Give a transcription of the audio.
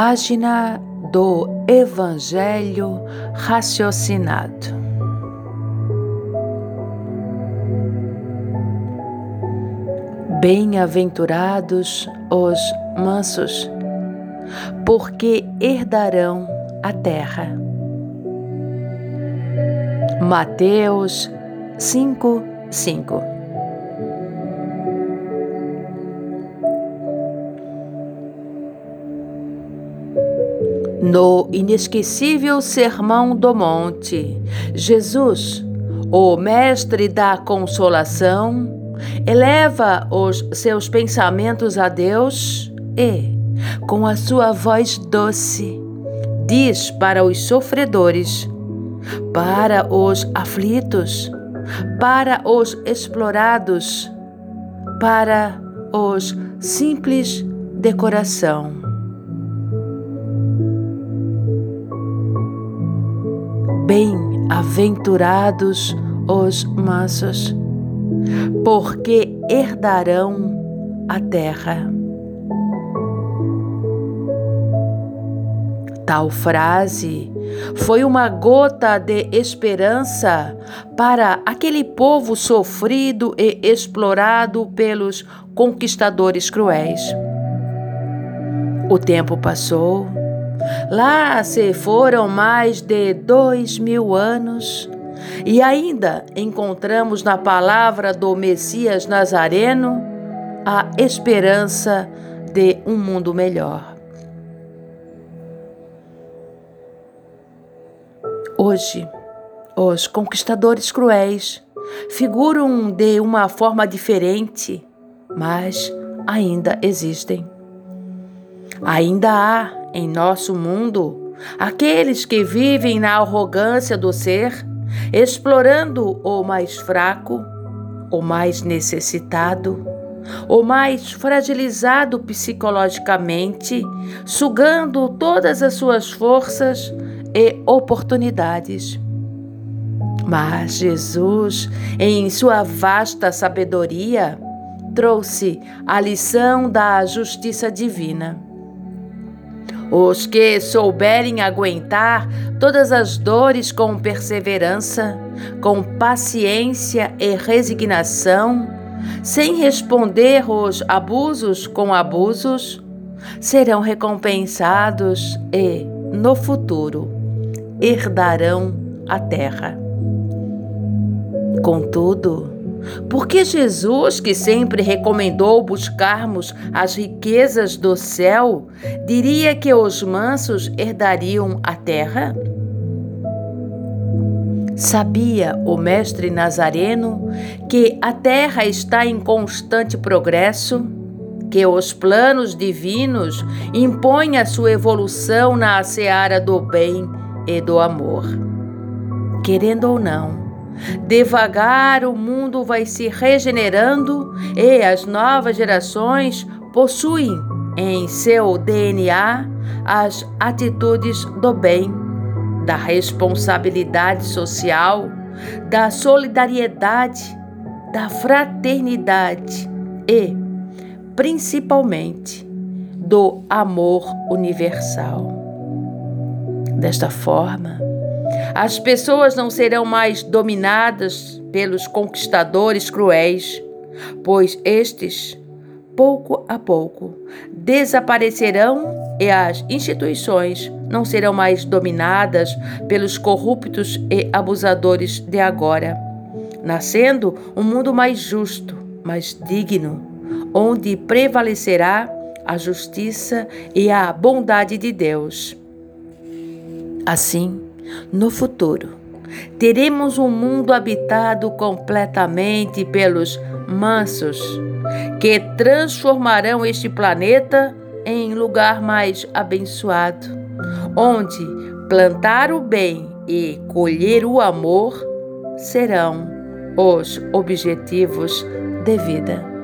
Página do Evangelho raciocinado. Bem-aventurados os mansos, porque herdarão a terra. Mateus 5, 5 No inesquecível Sermão do Monte, Jesus, o Mestre da Consolação, eleva os seus pensamentos a Deus e, com a sua voz doce, diz para os sofredores, para os aflitos, para os explorados, para os simples de coração Bem-aventurados os mansos, porque herdarão a terra. Tal frase foi uma gota de esperança para aquele povo sofrido e explorado pelos conquistadores cruéis. O tempo passou Lá se foram mais de dois mil anos e ainda encontramos na palavra do Messias Nazareno a esperança de um mundo melhor. Hoje, os conquistadores cruéis figuram de uma forma diferente, mas ainda existem. Ainda há em nosso mundo aqueles que vivem na arrogância do ser, explorando o mais fraco, o mais necessitado, o mais fragilizado psicologicamente, sugando todas as suas forças e oportunidades. Mas Jesus, em sua vasta sabedoria, trouxe a lição da justiça divina os que souberem aguentar todas as dores com perseverança, com paciência e resignação, sem responder os abusos com abusos, serão recompensados e, no futuro, herdarão a terra. Contudo, porque Jesus, que sempre recomendou buscarmos as riquezas do céu, diria que os mansos herdariam a terra? Sabia o mestre Nazareno que a terra está em constante progresso? Que os planos divinos impõem a sua evolução na seara do bem e do amor? Querendo ou não, Devagar o mundo vai se regenerando e as novas gerações possuem em seu DNA as atitudes do bem, da responsabilidade social, da solidariedade, da fraternidade e, principalmente, do amor universal. Desta forma, as pessoas não serão mais dominadas pelos conquistadores cruéis, pois estes, pouco a pouco, desaparecerão e as instituições não serão mais dominadas pelos corruptos e abusadores de agora, nascendo um mundo mais justo, mais digno, onde prevalecerá a justiça e a bondade de Deus. Assim, no futuro, teremos um mundo habitado completamente pelos mansos, que transformarão este planeta em lugar mais abençoado, onde plantar o bem e colher o amor serão os objetivos de vida.